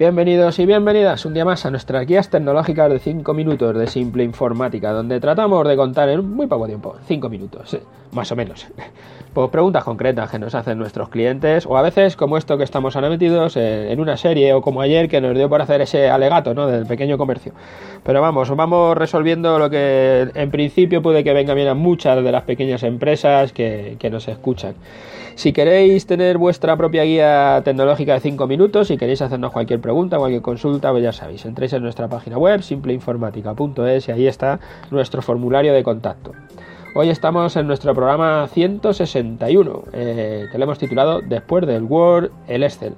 Bienvenidos y bienvenidas un día más a nuestras guías tecnológicas de 5 minutos de simple informática, donde tratamos de contar en muy poco tiempo, 5 minutos, más o menos, pues preguntas concretas que nos hacen nuestros clientes, o a veces como esto que estamos ahora metidos en una serie, o como ayer que nos dio por hacer ese alegato ¿no? del pequeño comercio. Pero vamos, vamos resolviendo lo que en principio puede que venga bien a muchas de las pequeñas empresas que, que nos escuchan. Si queréis tener vuestra propia guía tecnológica de 5 minutos, si queréis hacernos cualquier pregunta, cualquier consulta, pues ya sabéis, entréis en nuestra página web simpleinformática.es y ahí está nuestro formulario de contacto. Hoy estamos en nuestro programa 161, eh, que le hemos titulado Después del Word, el Excel.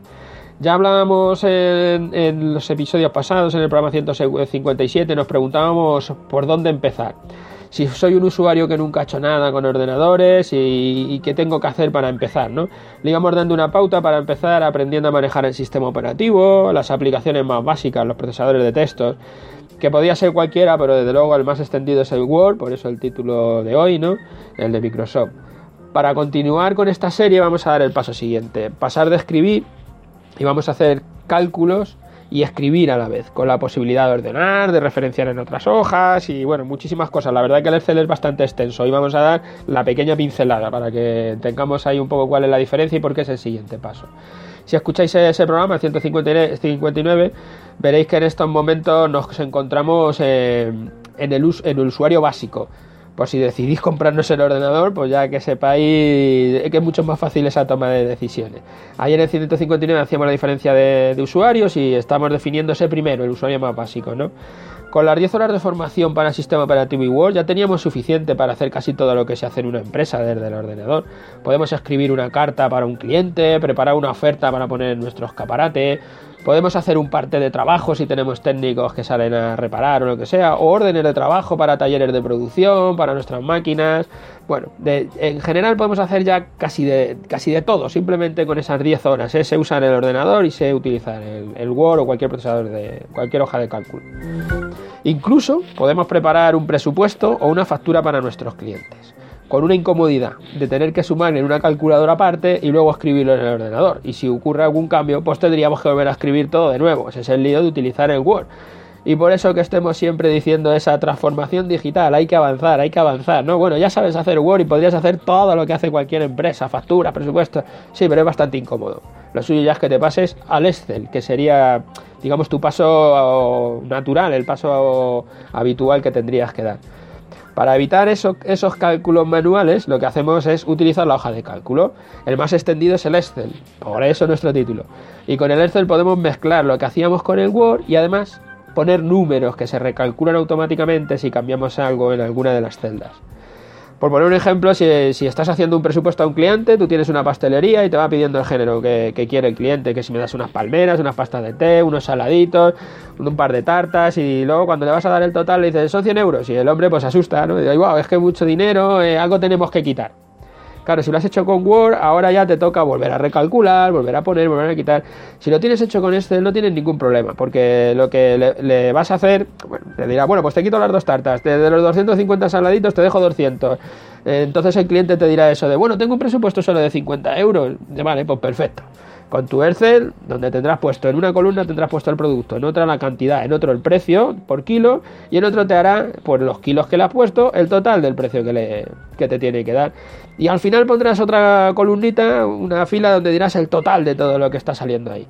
Ya hablábamos en, en, los episodios pasados, en el programa 157, nos preguntábamos por dónde empezar si soy un usuario que nunca ha hecho nada con ordenadores y, qué tengo que hacer para empezar, ¿no? Le íbamos dando una pauta para empezar aprendiendo a manejar el sistema operativo, las aplicaciones más básicas, los procesadores de textos, que podía ser cualquiera, pero desde luego el más extendido es el Word, por eso el título de hoy, ¿no? El de Microsoft. Para continuar con esta serie vamos a dar el paso siguiente, pasar de escribir y vamos a hacer cálculos y escribir a la vez, con la posibilidad de ordenar, de referenciar en otras hojas y bueno, muchísimas cosas. La verdad que el Excel es bastante extenso y vamos a dar la pequeña pincelada para que tengamos ahí un poco cuál es la diferencia y por qué es el siguiente paso. Si escucháis ese programa, 159, veréis que en estos momentos nos encontramos en, el, en el usuario básico por si decidís comprarnos el ordenador, pues ya que sepáis que es mucho más fácil esa toma de decisiones. Ahí en el 159 hacíamos la diferencia de, usuarios y estamos definiendo ese primero, el usuario más básico, ¿no? Con las 10 horas de formación para el sistema operativo y Word ya teníamos suficiente para hacer casi todo lo que se hace en una empresa desde el ordenador. Podemos escribir una carta para un cliente, preparar una oferta para poner en nuestro escaparate, Podemos hacer un parte de trabajo si tenemos técnicos que salen a reparar o lo que sea, o órdenes de trabajo para talleres de producción, para nuestras máquinas. Bueno, en general podemos hacer ya casi de, casi de todo, simplemente con esas 10 horas. ¿eh? Sé usar el ordenador y sé utilizar el, el Word o cualquier procesador de cualquier hoja de cálculo. Incluso podemos preparar un presupuesto o una factura para nuestros clientes con una incomodidad de tener que sumar en una calculadora aparte y luego escribirlo en el ordenador. Y si ocurre algún cambio, pues tendríamos que volver a escribir todo de nuevo. Ese es el lío de utilizar el Word. Y por eso que estemos siempre diciendo esa transformación digital, hay que avanzar, hay que avanzar, ¿no? Bueno, ya sabes hacer Word y podrías hacer todo lo que hace cualquier empresa, factura, presupuesto. Sí, pero es bastante incómodo. Lo suyo ya es que te pases al Excel, que sería, digamos, tu paso natural, el paso habitual que tendrías que dar. Para evitar esos cálculos manuales, lo que hacemos es utilizar la hoja de cálculo. El más extendido es el Excel, por eso nuestro título. Y con el Excel podemos mezclar lo que hacíamos con el Word y además poner números que se recalculan automáticamente si cambiamos algo en alguna de las celdas. Por poner un ejemplo, si, estás haciendo un presupuesto a un cliente, tú tienes una pastelería y te va pidiendo el género que, quiere el cliente, que si me das unas palmeras, unas pastas de té, unos saladitos, un par de tartas y luego cuando le vas a dar el total le dices, son 100 euros y el hombre pues asusta, ¿no? Y dice, wow, es que mucho dinero, eh, algo tenemos que quitar. Claro, si lo has hecho con Word, ahora ya te toca volver a recalcular, volver a poner, volver a quitar. Si lo tienes hecho con Excel, no tienes ningún problema, porque lo que le, vas a hacer, bueno, te dirá, bueno, pues te quito las dos tartas, de, los 250 saladitos te dejo 200. Entonces el cliente te dirá eso de, bueno, tengo un presupuesto solo de 50 euros. Vale, pues perfecto con tu Excel, donde tendrás puesto en una columna tendrás puesto el producto, en otra la cantidad, en otro el precio por kilo y en otro te hará por los kilos que le has puesto el total del precio que, le, que te tiene que dar. Y al final pondrás otra columnita, una fila donde dirás el total de todo lo que está saliendo ahí.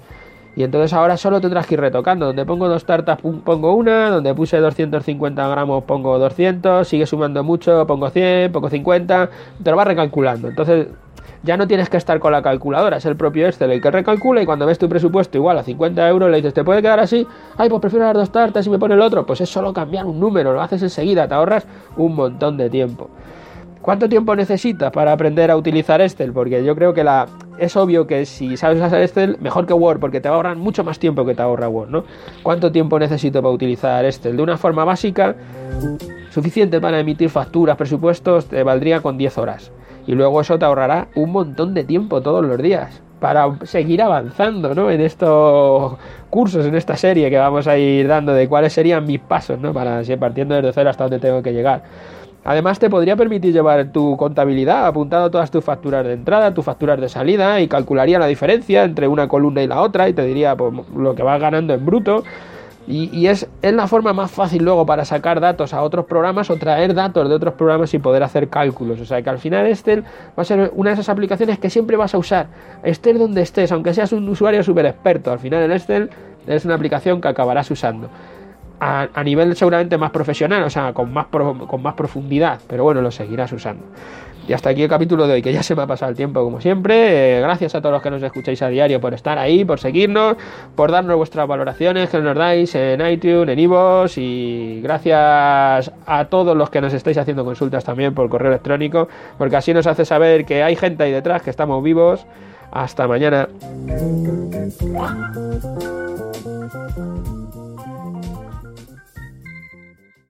Y entonces ahora solo tendrás que ir retocando. Donde pongo dos tartas pongo una, donde puse 250 gramos pongo 200, sigue sumando mucho, pongo 100, pongo 50, te lo vas recalculando. Entonces ya no tienes que estar con la calculadora, es el propio Excel el que recalcula y cuando ves tu presupuesto igual a 50 euros le dices, ¿te puede quedar así? Ay, pues prefiero las dos tartas y me pone el otro. Pues es solo cambiar un número, lo haces enseguida, te ahorras un montón de tiempo. ¿Cuánto tiempo necesitas para aprender a utilizar Excel? Porque yo creo que la, es obvio que si sabes usar Excel, mejor que Word, porque te va ahorrar mucho más tiempo que te ahorra Word, ¿no? ¿Cuánto tiempo necesito para utilizar Excel? De una forma básica, suficiente para emitir facturas, presupuestos, te valdría con 10 horas y luego eso te ahorrará un montón de tiempo todos los días para seguir avanzando ¿no? en estos cursos, en esta serie que vamos a ir dando de cuáles serían mis pasos, ¿no? para seguir partiendo desde cero hasta donde tengo que llegar. Además te podría permitir llevar tu contabilidad apuntado todas tus facturas de entrada, tus facturas de salida y calcularía la diferencia entre una columna y la otra y te diría pues, lo que vas ganando en bruto. Y, es, es, la forma más fácil luego para sacar datos a otros programas o traer datos de otros programas y poder hacer cálculos. O sea que al final Excel va a ser una de esas aplicaciones que siempre vas a usar. Estés donde estés, aunque seas un usuario súper experto. Al final el Excel es una aplicación que acabarás usando a, nivel seguramente más profesional, o sea, con más, con más profundidad, pero bueno, lo seguirás usando. Y hasta aquí el capítulo de hoy, que ya se me ha pasado el tiempo como siempre. Eh, gracias a todos los que nos escucháis a diario por estar ahí, por seguirnos, por darnos vuestras valoraciones que nos dais en iTunes, en Ivos y gracias a todos los que nos estáis haciendo consultas también por correo electrónico, porque así nos hace saber que hay gente ahí detrás, que estamos vivos. Hasta mañana.